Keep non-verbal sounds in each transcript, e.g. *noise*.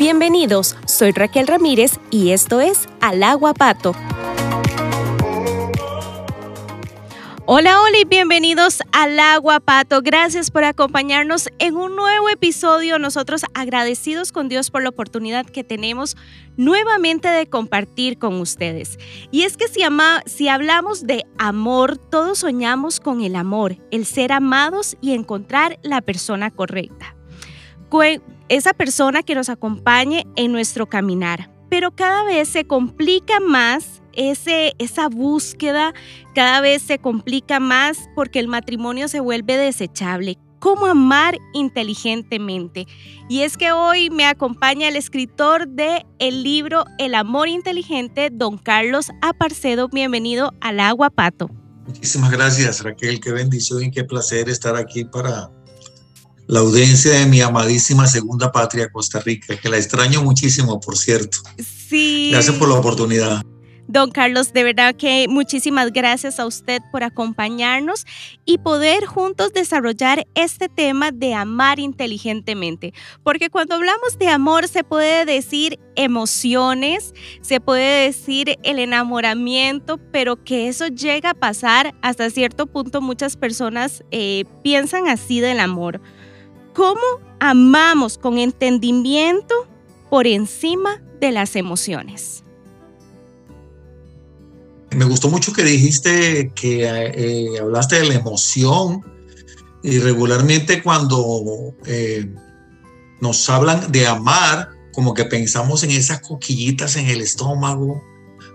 Bienvenidos, soy Raquel Ramírez y esto es Al Agua Pato. Hola, hola y bienvenidos al Agua Pato. Gracias por acompañarnos en un nuevo episodio. Nosotros agradecidos con Dios por la oportunidad que tenemos nuevamente de compartir con ustedes. Y es que si, si hablamos de amor, todos soñamos con el amor, el ser amados y encontrar la persona correcta. Esa persona que nos acompañe en nuestro caminar. Pero cada vez se complica más ese, esa búsqueda cada vez se complica más porque el matrimonio se vuelve desechable. ¿Cómo amar inteligentemente? Y es que hoy me acompaña el escritor de el libro El amor inteligente, don Carlos Aparcedo. Bienvenido al Agua Pato. Muchísimas gracias, Raquel. Qué bendición y qué placer estar aquí para la audiencia de mi amadísima segunda patria, Costa Rica, que la extraño muchísimo, por cierto. Sí. Gracias por la oportunidad. Don Carlos, de verdad que muchísimas gracias a usted por acompañarnos y poder juntos desarrollar este tema de amar inteligentemente. Porque cuando hablamos de amor se puede decir emociones, se puede decir el enamoramiento, pero que eso llega a pasar hasta cierto punto muchas personas eh, piensan así del amor. ¿Cómo amamos con entendimiento por encima de las emociones? Me gustó mucho que dijiste que eh, hablaste de la emoción y regularmente cuando eh, nos hablan de amar, como que pensamos en esas coquillitas en el estómago,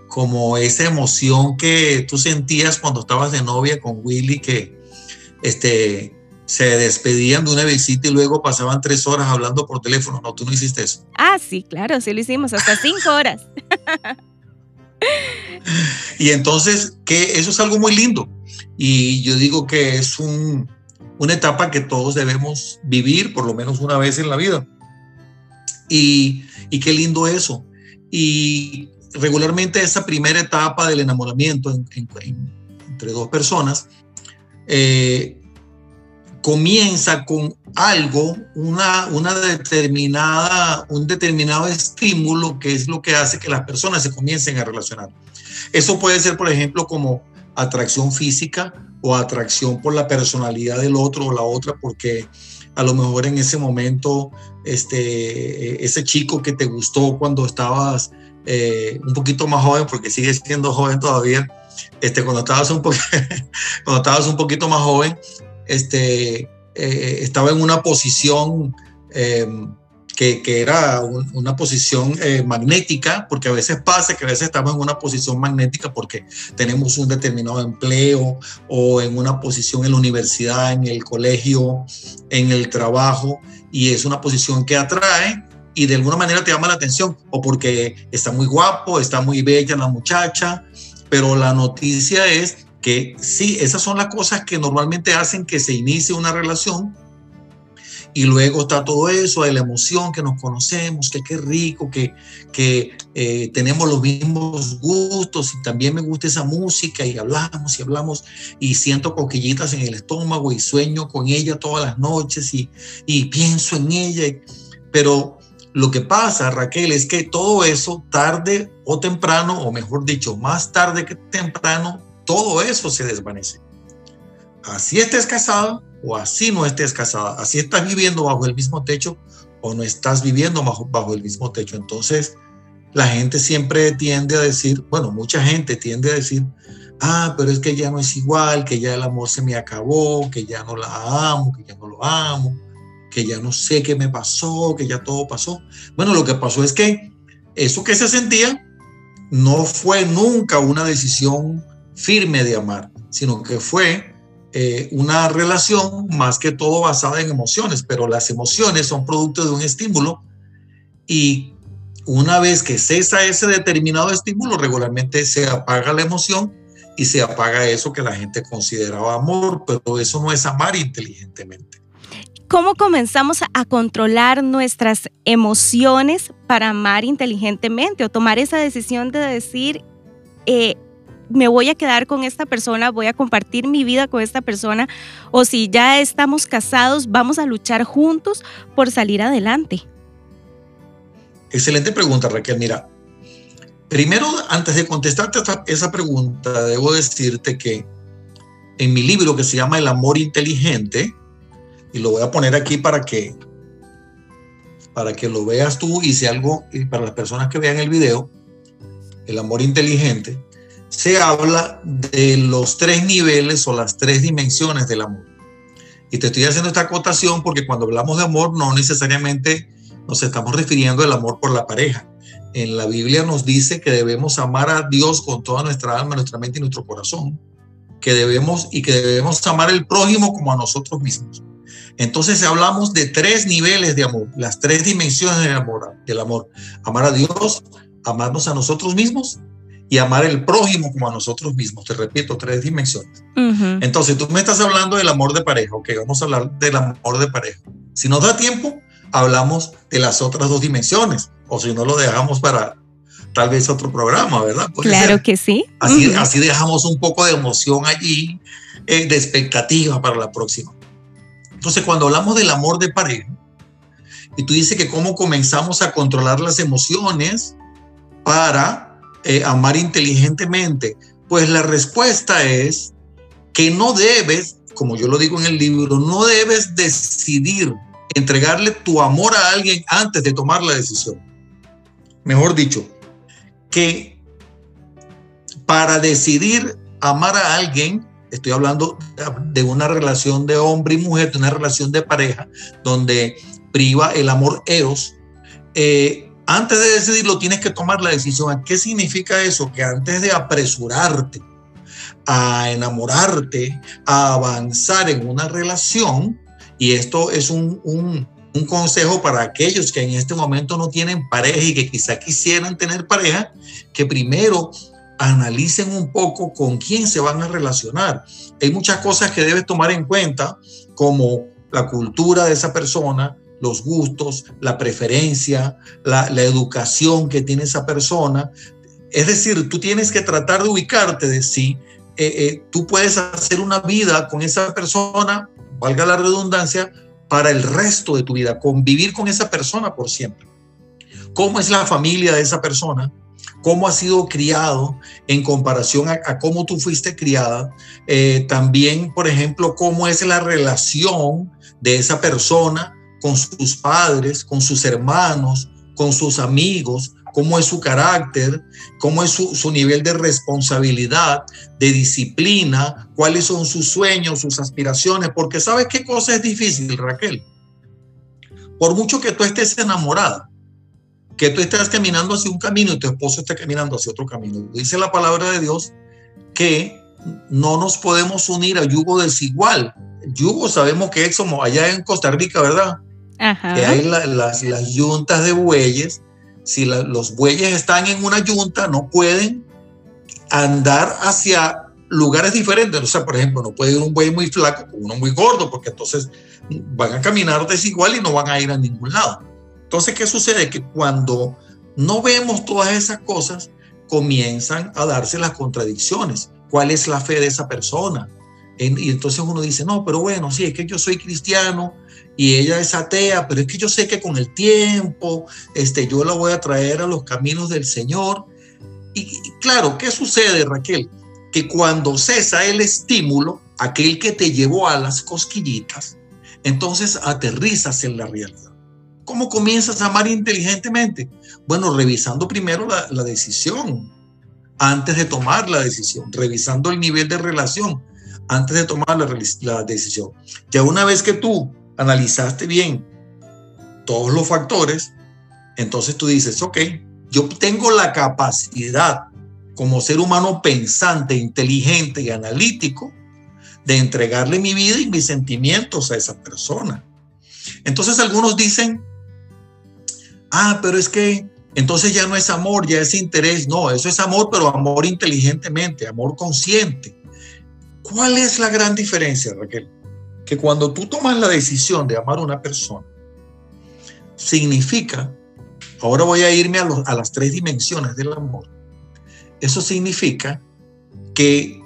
como esa emoción que tú sentías cuando estabas de novia con Willy, que este, se despedían de una visita y luego pasaban tres horas hablando por teléfono. No, tú no hiciste eso. Ah, sí, claro, sí lo hicimos, hasta cinco horas. *laughs* Y entonces, que eso es algo muy lindo. Y yo digo que es una etapa que todos debemos vivir por lo menos una vez en la vida. Y, qué lindo eso. Y regularmente esa primera etapa del enamoramiento entre dos personas eh, comienza con algo, una, una determinada, un determinado estímulo que es lo que hace que las personas se comiencen a relacionar. Eso puede ser, por ejemplo, como atracción física o atracción por la personalidad del otro o la otra, porque a lo mejor en ese momento, este, ese chico que te gustó cuando estabas eh, un poquito más joven, porque sigues siendo joven todavía, este, cuando, estabas un *laughs* cuando estabas un poquito más joven, este, eh, estaba en una posición em, que, era una posición eh, magnética, porque a veces pasa que a veces estamos en una posición magnética porque tenemos un determinado empleo o en una posición en la universidad, en el colegio, en el trabajo, y es una posición que atrae y de alguna manera te llama la atención, o porque está muy guapo, está muy bella la muchacha, pero la noticia es que sí, esas son las cosas que normalmente hacen que se inicie una relación, y luego está todo eso, de la emoción, que nos conocemos, que qué rico, que, que eh, tenemos los mismos gustos y también me gusta esa música y hablamos y hablamos y siento coquillitas en el estómago y sueño con ella todas las noches y, y pienso en ella. Pero lo que pasa, Raquel, es que todo eso, tarde o temprano, o mejor dicho, más tarde que temprano, todo eso se desvanece. Así estés casado, o así no estés casada, así estás viviendo bajo el mismo techo o no estás viviendo bajo, el mismo techo. Entonces, la gente siempre tiende a decir, bueno, mucha gente tiende a decir, ah, pero es que ya no es igual, que ya el amor se me acabó, que ya no la amo, que ya no lo amo, que ya no sé qué me pasó, que ya todo pasó. Bueno, lo que pasó es que eso que se sentía no fue nunca una decisión firme de amar, sino que fue eh, una relación más que todo basada en emociones, pero las emociones son producto de un estímulo y una vez que cesa ese determinado estímulo, regularmente se apaga la emoción y se apaga eso que la gente consideraba amor, pero eso no es amar inteligentemente. ¿Cómo comenzamos a controlar nuestras emociones para amar inteligentemente o tomar esa decisión de decir, eh, me voy a quedar con esta persona, voy a compartir mi vida con esta persona, o si ya estamos casados, vamos a luchar juntos por salir adelante. excelente pregunta, Raquel. Mira, primero, antes de contestarte esa pregunta, debo decirte que en mi libro que se llama El amor inteligente, y lo voy a poner aquí para que para que lo veas tú y si algo y para las personas que vean el video, el amor inteligente, se habla de los tres niveles o las tres dimensiones del amor. Y te estoy haciendo esta acotación porque cuando hablamos de amor no necesariamente nos estamos refiriendo al amor por la pareja. En la Biblia nos dice que debemos amar a Dios con toda nuestra alma, nuestra mente y nuestro corazón, que debemos y que debemos amar al prójimo como a nosotros mismos. Entonces hablamos de tres niveles de amor, las tres dimensiones del amor, del amor. Amar a Dios, amarnos a nosotros mismos y amar el prójimo como a nosotros mismos. Te repito, tres dimensiones. Entonces, tú me estás hablando del amor de pareja, ok, vamos a hablar del amor de pareja. Si nos da tiempo, hablamos de las otras dos dimensiones, o si no lo dejamos para tal vez otro programa, ¿verdad? claro que sí. Así, así dejamos un poco de emoción allí, eh, de expectativa para la próxima. Entonces, cuando hablamos del amor de pareja, y tú dices que cómo comenzamos a controlar las emociones para eh, amar inteligentemente? Pues la respuesta es que no debes, como yo lo digo en el libro, no debes decidir entregarle tu amor a alguien antes de tomar la decisión. Mejor dicho, que para decidir amar a alguien, estoy hablando de una relación de hombre y mujer, de una relación de pareja, donde priva el amor eros, eh, antes de decidirlo tienes que tomar la decisión. ¿Qué significa eso? Que antes de apresurarte a enamorarte, a avanzar en una relación, y esto es un, un, consejo para aquellos que en este momento no tienen pareja y que quizá quisieran tener pareja, que primero analicen un poco con quién se van a relacionar. Hay muchas cosas que debes tomar en cuenta, como la cultura de esa persona, los gustos, la preferencia, la, educación que tiene esa persona. Es decir, tú tienes que tratar de ubicarte de si eh, eh, tú puedes hacer una vida con esa persona, valga la redundancia, para el resto de tu vida, convivir con esa persona por siempre. ¿Cómo es la familia de esa persona? ¿Cómo ha sido criado en comparación a, cómo tú fuiste criada? Eh, también, por ejemplo, cómo es la relación de esa persona con sus padres, con sus hermanos, con sus amigos, cómo es su carácter, cómo es su, nivel de responsabilidad, de disciplina, cuáles son sus sueños, sus aspiraciones, porque sabes qué cosa es difícil, Raquel. Por mucho que tú estés enamorada, que tú estés caminando hacia un camino y tu esposo esté caminando hacia otro camino. Dice la palabra de Dios que no nos podemos unir a yugo desigual. Yugo sabemos que es como allá en Costa Rica, ¿verdad? Que hay las, las yuntas de bueyes. Si los bueyes están en una yunta, no pueden andar hacia lugares diferentes. O sea, por ejemplo, no puede ir un buey muy flaco con uno muy gordo, porque entonces van a caminar desigual y no van a ir a ningún lado. Entonces, ¿qué sucede? Que cuando no vemos todas esas cosas, comienzan a darse las contradicciones. ¿Cuál es la fe de esa persona? Y entonces uno dice, no, pero bueno, sí, es que yo soy cristiano, y ella es atea, pero es que yo sé que con el tiempo este, yo la voy a traer a los caminos del Señor. Y, claro, ¿qué sucede, Raquel? Que cuando cesa el estímulo, aquel que te llevó a las cosquillitas, entonces aterrizas en la realidad. ¿Cómo comienzas a amar inteligentemente? Bueno, revisando primero la, decisión antes de tomar la decisión, revisando el nivel de relación antes de tomar la, la decisión. Ya una vez que tú analizaste bien todos los factores, entonces tú dices, ok, yo tengo la capacidad como ser humano pensante, inteligente y analítico de entregarle mi vida y mis sentimientos a esa persona. Entonces algunos dicen, ah, pero es que entonces ya no es amor, ya es interés. No, eso es amor, pero amor inteligentemente, amor consciente. ¿Cuál es la gran diferencia, Raquel? Que cuando tú tomas la decisión de amar a una persona, significa, ahora voy a irme a, a las tres dimensiones del amor, eso significa que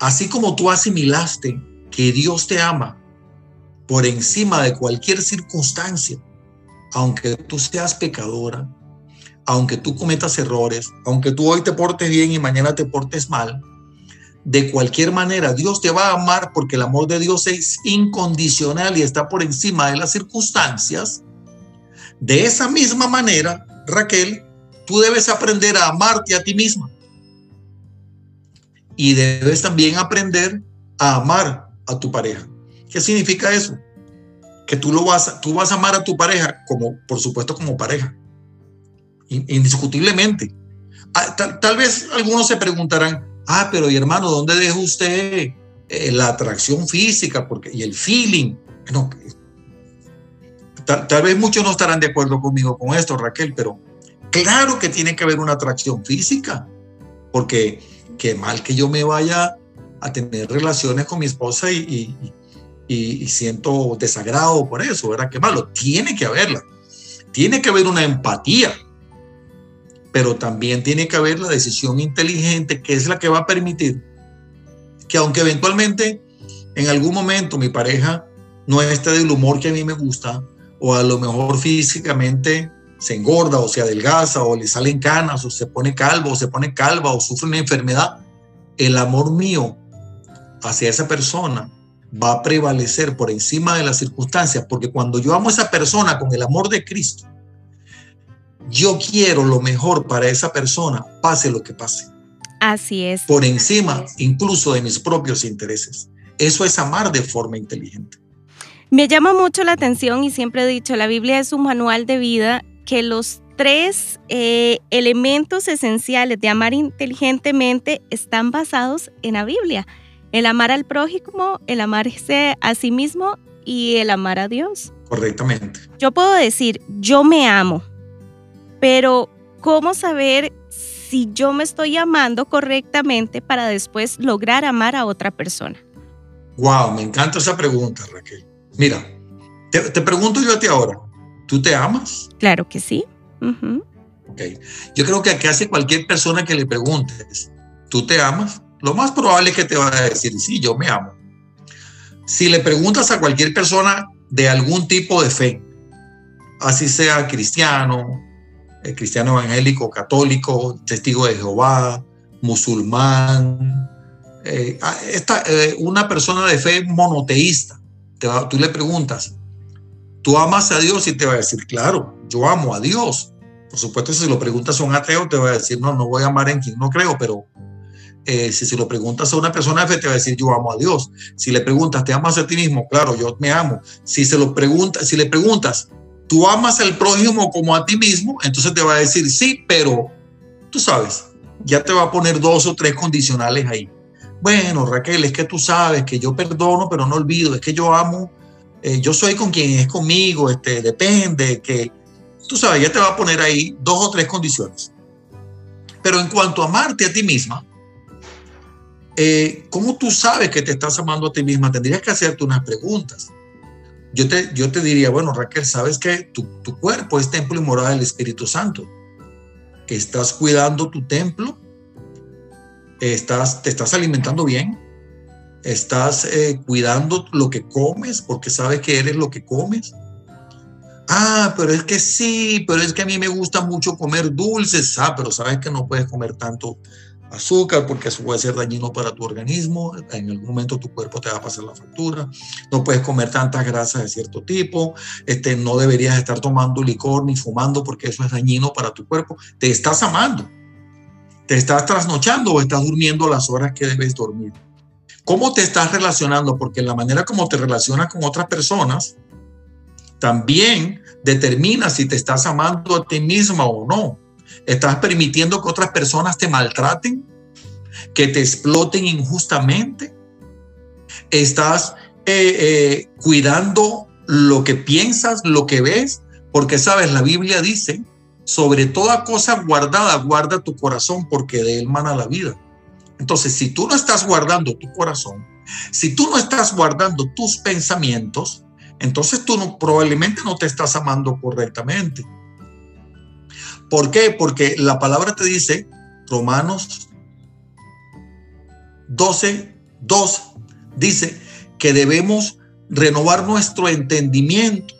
así como tú asimilaste que Dios te ama por encima de cualquier circunstancia, aunque tú seas pecadora, aunque tú cometas errores, aunque tú hoy te portes bien y mañana te portes mal, de cualquier manera Dios te va a amar porque el amor de Dios es incondicional y está por encima de las circunstancias. De esa misma manera, Raquel, tú debes aprender a amarte a ti misma. Y debes también aprender a amar a tu pareja. ¿Qué significa eso? Que tú lo vas, tú vas a amar a tu pareja como, por supuesto, como pareja. Indiscutiblemente. Ah, tal, vez algunos se preguntarán, ah, pero y hermano, ¿dónde deja usted eh, la atracción física porque, y el feeling? No, tal, vez muchos no estarán de acuerdo conmigo con esto, Raquel, pero claro que tiene que haber una atracción física, porque qué mal que yo me vaya a tener relaciones con mi esposa y, y, siento desagrado por eso, ¿verdad? Qué malo, tiene que haberla. Tiene que haber una empatía, pero también tiene que haber la decisión inteligente que es la que va a permitir que aunque eventualmente en algún momento mi pareja no esté del humor que a mí me gusta, o a lo mejor físicamente se engorda o se adelgaza o le salen canas o se pone calvo o se pone calva o sufre una enfermedad, el amor mío hacia esa persona va a prevalecer por encima de las circunstancias, porque cuando yo amo a esa persona con el amor de Cristo, yo quiero lo mejor para esa persona, pase lo que pase. Así es. Por encima incluso de mis propios intereses. Eso es amar de forma inteligente. Me llama mucho la atención y siempre he dicho, la Biblia es un manual de vida que los tres eh, elementos esenciales de amar inteligentemente están basados en la Biblia. El amar al prójimo, el amarse a sí mismo y el amar a Dios. Correctamente. Yo puedo decir, yo me amo, pero ¿cómo saber si yo me estoy amando correctamente para después lograr amar a otra persona? Wow, me encanta esa pregunta, Raquel. Mira, te, te pregunto yo a ti ahora, ¿Tú te amas? Claro que sí. okay. Yo creo que aquí hace cualquier persona que le preguntes, ¿tú te amas? Lo más probable es que te va a decir, sí, yo me amo. Si le preguntas a cualquier persona de algún tipo de fe, así sea cristiano, eh, cristiano evangélico, católico, testigo de Jehová, musulmán, eh, ah, esta, eh, una persona de fe monoteísta, tú le preguntas, Tú amas a Dios y te va a decir, claro, yo amo a Dios. Por supuesto, si lo preguntas a un ateo, te va a decir, no, no voy a amar en quien no creo, pero si se lo preguntas a una persona de fe, te va a decir, yo amo a Dios. Si le preguntas, ¿te amas a ti mismo? Claro, yo me amo. Si, se lo pregunta, si le preguntas, ¿tú amas al prójimo como a ti mismo? Entonces te va a decir, sí, pero tú sabes, ya te va a poner dos o tres condicionales ahí. Bueno, Raquel, es que tú sabes que yo perdono, pero no olvido, es que yo amo eh, yo soy con quien es conmigo, este, depende, que tú sabes, ya te va a poner ahí dos o tres condiciones. Pero en cuanto a amarte a ti misma, eh, ¿cómo tú sabes que te estás amando a ti misma? Tendrías que hacerte unas preguntas. Yo te, yo te diría, bueno, Raquel, sabes que tu, tu cuerpo es templo y morada del Espíritu Santo. ¿Estás cuidando tu templo? ¿Estás, ¿Te estás alimentando bien? estás eh, cuidando lo que comes porque sabes que eres lo que comes. Ah, pero es que sí, pero es que a mí me gusta mucho comer dulces. Ah, pero sabes que no puedes comer tanto azúcar porque eso puede ser dañino para tu organismo. En algún momento tu cuerpo te va a pasar la factura. No puedes comer tantas grasas de cierto tipo. Este, no deberías estar tomando licor ni fumando porque eso es dañino para tu cuerpo. Te estás amando. Te estás trasnochando o estás durmiendo las horas que debes dormir. ¿Cómo te estás relacionando? Porque la manera como te relacionas con otras personas también determina si te estás amando a ti misma o no. ¿Estás permitiendo que otras personas te maltraten? ¿Que te exploten injustamente? ¿Estás eh, eh, cuidando lo que piensas, lo que ves? Porque sabes, la Biblia dice, sobre toda cosa guardada, guarda tu corazón porque de él mana la vida. Entonces, si tú no estás guardando tu corazón, si tú no estás guardando tus pensamientos, entonces tú no, probablemente no te estás amando correctamente. ¿Por qué? Porque la palabra te dice, Romanos 12, 2, dice que debemos renovar nuestro entendimiento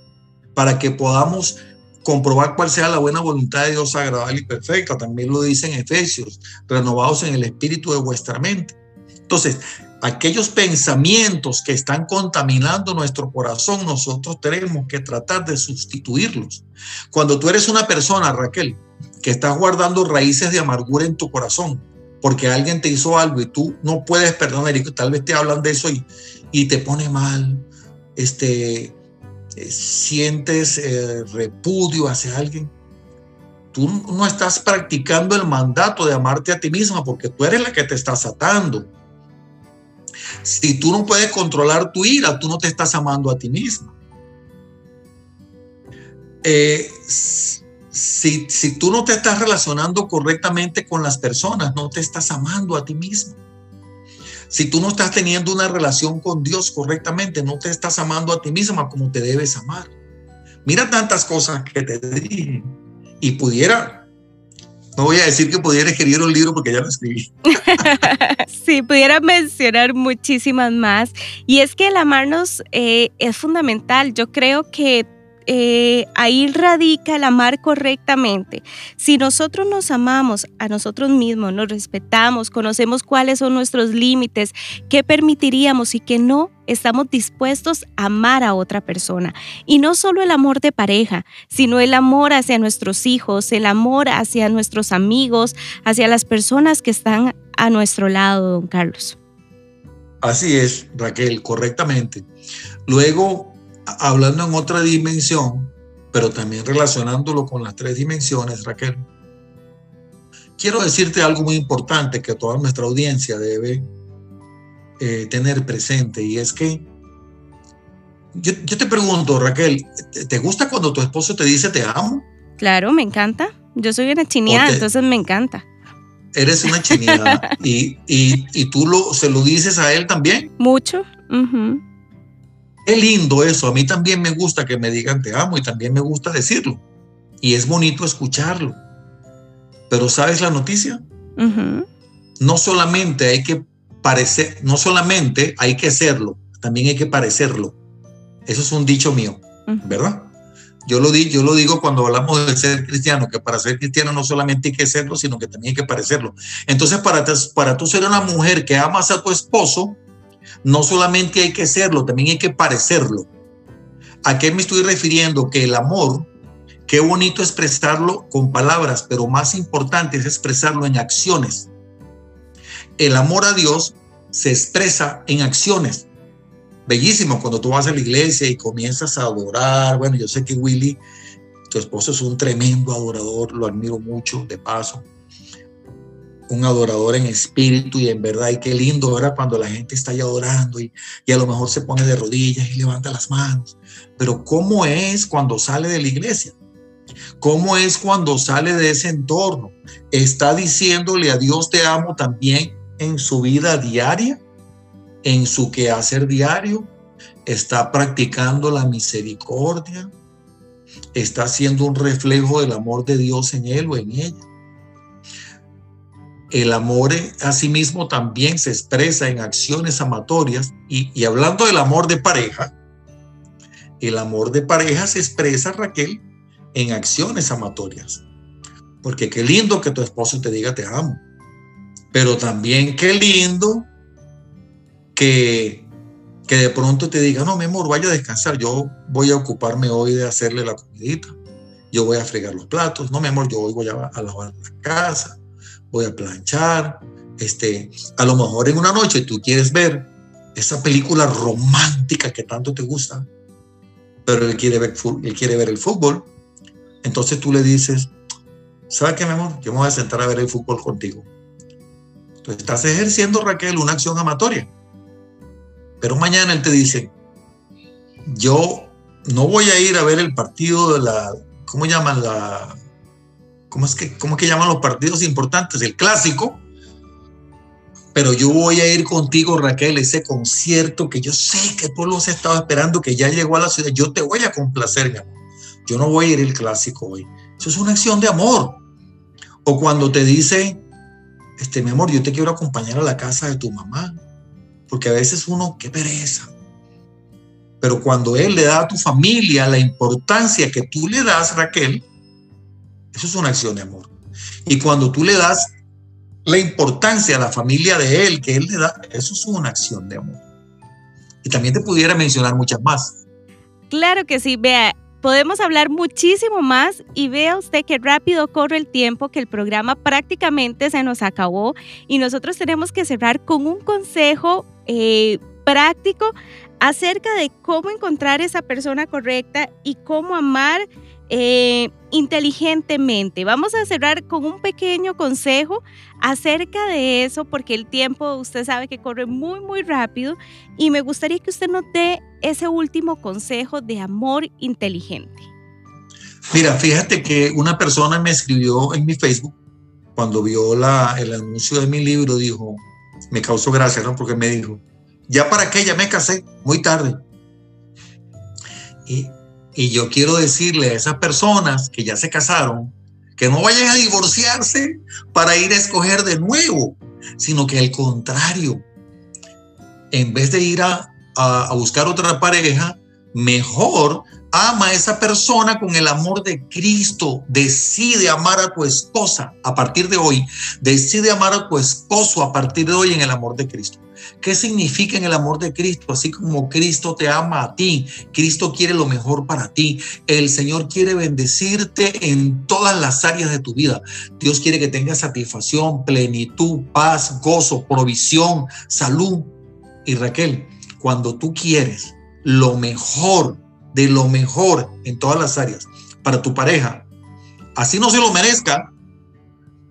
para que podamos comprobar cuál sea la buena voluntad de Dios agradable y perfecta. También lo dice en Efesios, renovados en el espíritu de vuestra mente. Entonces, aquellos pensamientos que están contaminando nuestro corazón, nosotros tenemos que tratar de sustituirlos. Cuando tú eres una persona, Raquel, que estás guardando raíces de amargura en tu corazón, porque alguien te hizo algo y tú no puedes perdonar y tal vez te hablan de eso y, y te pone mal, este, eh, sientes eh, repudio hacia alguien, tú no estás practicando el mandato de amarte a ti misma porque tú eres la que te estás atando. Si tú no puedes controlar tu ira, tú no te estás amando a ti misma. Eh, si, si tú no te estás relacionando correctamente con las personas, no te estás amando a ti misma. Si tú no estás teniendo una relación con Dios correctamente, no te estás amando a ti misma como te debes amar. Mira tantas cosas que te dije y pudiera, no voy a decir que pudiera escribir un libro porque ya lo escribí. *laughs* sí, pudiera mencionar muchísimas más. Y es que el amarnos eh, es fundamental. Yo creo que eh, ahí radica el amar correctamente. Si nosotros nos amamos a nosotros mismos, nos respetamos, conocemos cuáles son nuestros límites, qué permitiríamos y qué no, estamos dispuestos a amar a otra persona. Y no solo el amor de pareja, sino el amor hacia nuestros hijos, el amor hacia nuestros amigos, hacia las personas que están a nuestro lado, don Carlos. Así es, Raquel, correctamente. Luego, hablando en otra dimensión, pero también relacionándolo con las tres dimensiones, Raquel, quiero decirte algo muy importante que toda nuestra audiencia debe eh, tener presente y es que yo, te pregunto, Raquel, ¿te gusta cuando tu esposo te dice te amo? Claro, me encanta. Yo soy una chineada, entonces me encanta. Eres una chineada *laughs* y, y, tú lo, se lo dices a él también. Mucho. Qué lindo eso. A mí también me gusta que me digan te amo y también me gusta decirlo. Y es bonito escucharlo. Pero ¿sabes la noticia? No solamente hay que parecer, no solamente hay que serlo, también hay que parecerlo. Eso es un dicho mío, ¿verdad? Yo lo, di, yo lo digo cuando hablamos de ser cristiano, que para ser cristiano no solamente hay que serlo, sino que también hay que parecerlo. Entonces, para, para tú ser una mujer que amas a tu esposo, no solamente hay que serlo, también hay que parecerlo. ¿A qué me estoy refiriendo? Que el amor, qué bonito expresarlo con palabras, pero más importante es expresarlo en acciones. El amor a Dios se expresa en acciones. Bellísimo cuando tú vas a la iglesia y comienzas a adorar. Bueno, yo sé que Willy, tu esposo es un tremendo adorador, lo admiro mucho, de paso un adorador en espíritu y en verdad. Y qué lindo era cuando la gente está ahí adorando y, y, a lo mejor se pone de rodillas y levanta las manos. Pero ¿cómo es cuando sale de la iglesia? ¿Cómo es cuando sale de ese entorno? ¿Está diciéndole a Dios te amo también en su vida diaria? ¿En su quehacer diario? ¿Está practicando la misericordia? ¿Está haciendo un reflejo del amor de Dios en él o en ella? El amor a sí mismo también se expresa en acciones amatorias y, hablando del amor de pareja, el amor de pareja se expresa, Raquel, en acciones amatorias. Porque qué lindo que tu esposo te diga te amo. Pero también qué lindo que, que de pronto te diga, no, mi amor, vaya a descansar. Yo voy a ocuparme hoy de hacerle la comidita. Yo voy a fregar los platos. No, mi amor, yo hoy voy a, a lavar la casa voy a planchar, este, a lo mejor en una noche tú quieres ver esa película romántica que tanto te gusta, pero él quiere ver, él quiere ver el fútbol, entonces tú le dices, ¿sabes qué, mi amor? Yo me voy a sentar a ver el fútbol contigo. Entonces estás ejerciendo, Raquel, una acción amatoria. Pero mañana él te dice, yo no voy a ir a ver el partido de la, ¿cómo llaman? La, ¿cómo es que, cómo que llaman los partidos importantes? El clásico. Pero yo voy a ir contigo, Raquel, ese concierto que yo sé que el pueblo se estaba esperando, que ya llegó a la ciudad. Yo te voy a complacer, mi amor. Yo no voy a ir el clásico hoy. Eso es una acción de amor. O cuando te dice, este, mi amor, yo te quiero acompañar a la casa de tu mamá. Porque a veces uno, qué pereza. Pero cuando Él le da a tu familia la importancia que tú le das, Raquel, eso es una acción de amor. Y cuando tú le das la importancia a la familia de Él, que Él le da, eso es una acción de amor. Y también te pudiera mencionar muchas más. Claro que sí, vea, podemos hablar muchísimo más y vea usted qué rápido corre el tiempo que el programa prácticamente se nos acabó y nosotros tenemos que cerrar con un consejo eh, práctico acerca de cómo encontrar esa persona correcta y cómo amar eh, inteligentemente. Vamos a cerrar con un pequeño consejo acerca de eso, porque el tiempo usted sabe que corre muy, muy rápido y me gustaría que usted nos dé ese último consejo de amor inteligente. Mira, fíjate que una persona me escribió en mi Facebook cuando vio la, el anuncio de mi libro, dijo, me causó gracia, ¿no? Porque me dijo, ya para qué, ya me casé, muy tarde. Y, y yo quiero decirle a esas personas que ya se casaron, que no vayan a divorciarse para ir a escoger de nuevo, sino que al contrario, en vez de ir a, a, buscar otra pareja, mejor ama a esa persona con el amor de Cristo. Decide amar a tu esposa a partir de hoy. Decide amar a tu esposo a partir de hoy en el amor de Cristo. ¿Qué significa en el amor de Cristo? Así como Cristo te ama a ti, Cristo quiere lo mejor para ti. El Señor quiere bendecirte en todas las áreas de tu vida. Dios quiere que tengas satisfacción, plenitud, paz, gozo, provisión, salud. Y Raquel, cuando tú quieres lo mejor, de lo mejor en todas las áreas para tu pareja, así no se lo merezca,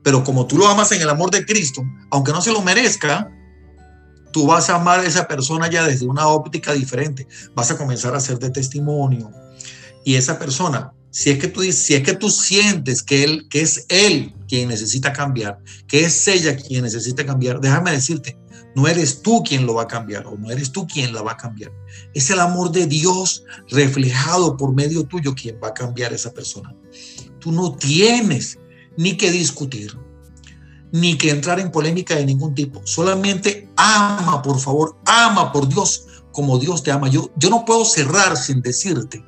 pero como tú lo amas en el amor de Cristo, aunque no se lo merezca, tú vas a amar a esa persona ya desde una óptica diferente. Vas a comenzar a hacer de testimonio. Y esa persona, si es que tú, si es que tú sientes que, él, que es él quien necesita cambiar, que es ella quien necesita cambiar, déjame decirte, no eres tú quien lo va a cambiar o no eres tú quien la va a cambiar. Es el amor de Dios reflejado por medio tuyo quien va a cambiar a esa persona. Tú no tienes ni que discutir, ni que entrar en polémica de ningún tipo. Solamente ama, por favor, ama por Dios como Dios te ama. Yo, yo no puedo cerrar sin decirte,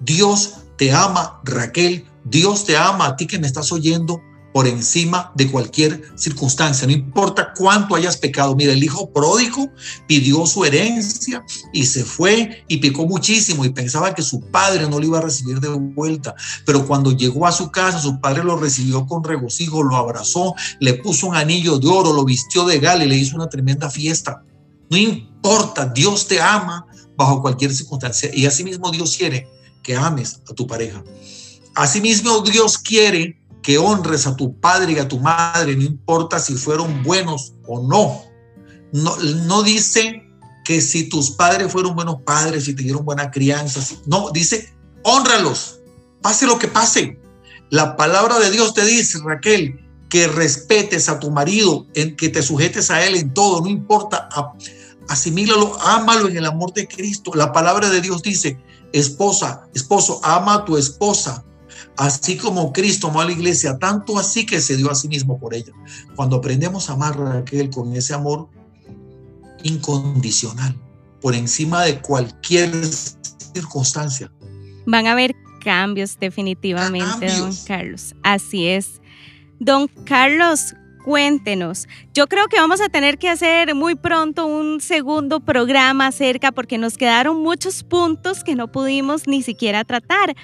Dios te ama, Raquel, Dios te ama a ti que me estás oyendo por encima de cualquier circunstancia, no importa cuánto hayas pecado. Mira, el hijo pródigo pidió su herencia y se fue y pecó muchísimo y pensaba que su padre no lo iba a recibir de vuelta. Pero cuando llegó a su casa, su padre lo recibió con regocijo, lo abrazó, le puso un anillo de oro, lo vistió de gala y le hizo una tremenda fiesta. No importa, Dios te ama bajo cualquier circunstancia y asimismo Dios quiere que ames a tu pareja. Asimismo Dios quiere que honres a tu padre y a tu madre, no importa si fueron buenos o no. No, no dice que si tus padres fueron buenos padres, si te dieron buena crianza, no, dice, honralos, pase lo que pase. La palabra de Dios te dice, Raquel, que respetes a tu marido, en que te sujetes a él en todo, no importa, asimílalo, ámalo en el amor de Cristo. La palabra de Dios dice, esposa, esposo, ama a tu esposa así como Cristo amó a la iglesia, tanto así que se dio a sí mismo por ella. Cuando aprendemos a amar a aquel con ese amor incondicional, por encima de cualquier circunstancia. Van a haber cambios definitivamente, don Carlos. Así es. Don Carlos, cuéntenos. Yo creo que vamos a tener que hacer muy pronto un segundo programa acerca porque nos quedaron muchos puntos que no pudimos ni siquiera tratar.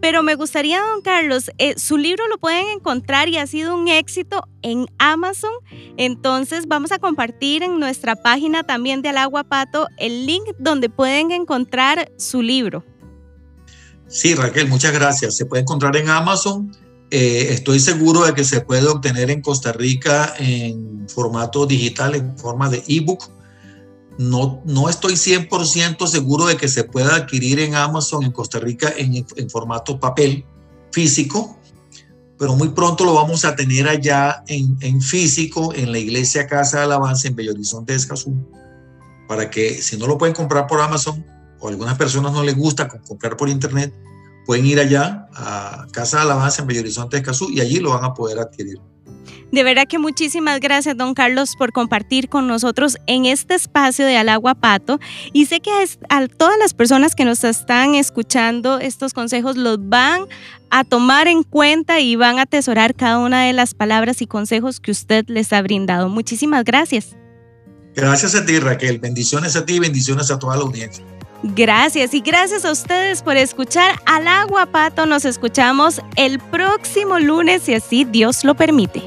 Pero me gustaría, don Carlos, eh, su libro lo pueden encontrar y ha sido un éxito en Amazon. Entonces vamos a compartir en nuestra página también de Alaguapato el link donde pueden encontrar su libro. Sí, Raquel, muchas gracias. Se puede encontrar en Amazon eh, estoy seguro de que se puede obtener en Costa Rica en formato digital, en forma de ebook. No, no estoy 100% seguro de que se pueda adquirir en Amazon en Costa Rica en, formato papel físico, pero muy pronto lo vamos a tener allá en, físico en la iglesia Casa de Alabanza en Bello Horizonte de para que si no lo pueden comprar por Amazon o a algunas personas no les gusta comprar por internet, pueden ir allá a Casa de Alabanza en Bello Horizonte de Escazú y allí lo van a poder adquirir. De verdad que muchísimas gracias, don Carlos, por compartir con nosotros en este espacio de Alagua Pato. Y sé que a todas las personas que nos están escuchando, estos consejos los van a tomar en cuenta y van a atesorar cada una de las palabras y consejos que usted les ha brindado. Muchísimas gracias. Gracias a ti, Raquel. Bendiciones a ti y bendiciones a toda la audiencia. Gracias y gracias a ustedes por escuchar al agua pato. Nos escuchamos el próximo lunes si así Dios lo permite.